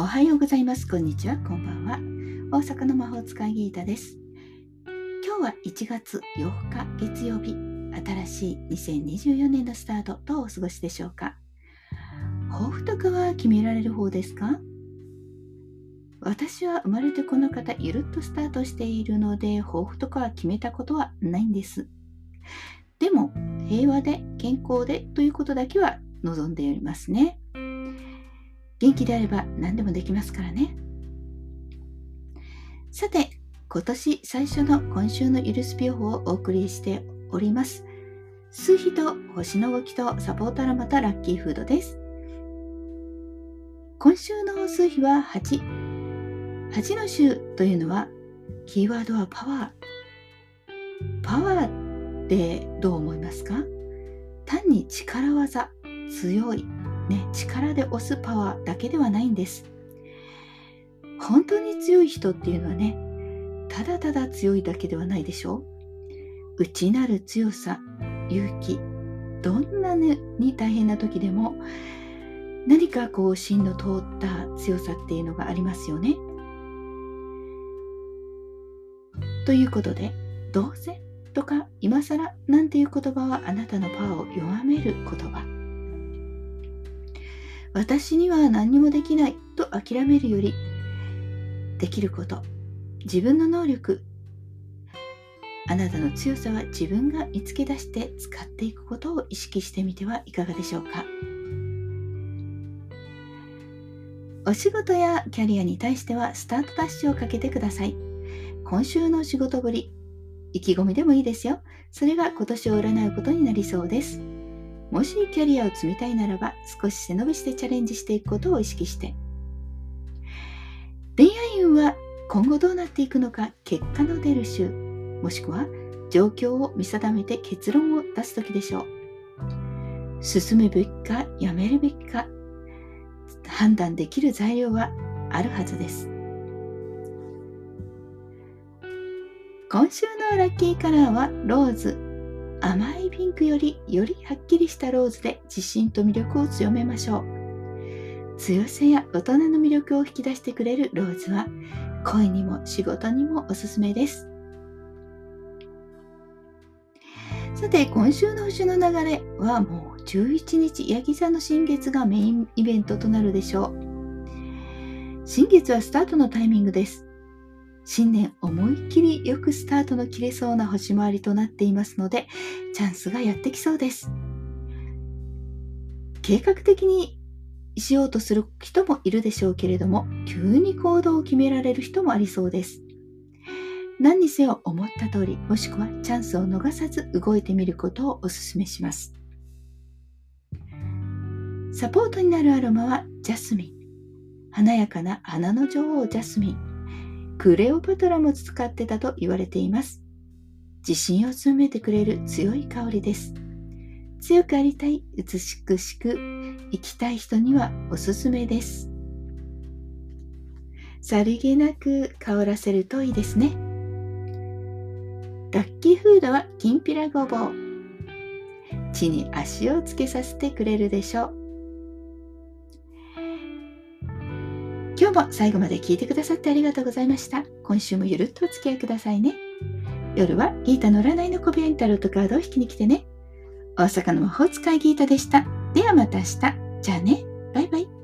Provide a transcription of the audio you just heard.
おはようございます。こんにちは。こんばんは。大阪の魔法使いギータです。今日は1月8日月曜日。新しい2024年のスタート。どうお過ごしでしょうか？抱負とかは決められる方ですか？私は生まれてこの方、ゆるっとスタートしているので、抱負とかは決めたことはないんです。でも、平和で健康でということだけは望んでおりますね。元気であれば何でもできますからね。さて、今年最初の今週のゆるスピ予報をお送りしております。数日と星の動きとサポーターのまたラッキーフードです。今週の数日は8。8の週というのは、キーワードはパワー。パワーってどう思いますか？単に力技、強い、ね、力で押すパワーだけではないんです。本当に強い人っていうのはね、ただただ強いだけではないでしょう。内なる強さ、勇気、どんなに大変な時でも何かこう芯の通った強さっていうのがありますよね。ということで、どうせとか今更なんていう言葉はあなたのパワーを弱める言葉。私には何にもできないと諦めるよりできること自分の能力あなたの強さは自分が見つけ出して使っていくことを意識してみてはいかがでしょうか。お仕事やキャリアに対してはスタートダッシュをかけてください。今週の仕事ぶり意気込みでもいいですよ。それが今年を占うことになりそうです。もしキャリアを積みたいならば少し背伸びしてチャレンジしていくことを意識して。恋愛運は今後どうなっていくのか結果の出る週もしくは状況を見定めて結論を出す時でしょう。進むべきかやめるべきか判断できる材料はあるはずです。今週のラッキーカラーはローズ。甘いピンクよりよりはっきりしたローズで自信と魅力を強めましょう。強さや大人の魅力を引き出してくれるローズは恋にも仕事にもおすすめです。さて今週の星の流れはもう11日ヤギ座の新月がメインイベントとなるでしょう。新月はスタートのタイミングです。新年思いっきりよくスタートの切れそうな星回りとなっていますので、チャンスがやってきそうです。計画的にしようとする人もいるでしょうけれども、急に行動を決められる人もありそうです。何にせよ思った通り、もしくはチャンスを逃さず動いてみることをお勧めします。サポートになるアロマはジャスミン。華やかな花の女王ジャスミン。クレオパトラも使ってたと言われています。自信を強めてくれる強い香りです。強くありたい、美しく生きたい人にはおすすめです。さりげなく香らせるといいですね。ラッキーフードはきんぴらごぼう。地に足をつけさせてくれるでしょう。今日も最後まで聞いてくださってありがとうございました。今週もゆるっとお付き合いくださいね。夜はギータの占いの小部屋にタロットカードを引きに来てね。大阪の魔法使いギータでした。ではまた明日。じゃあね。バイバイ。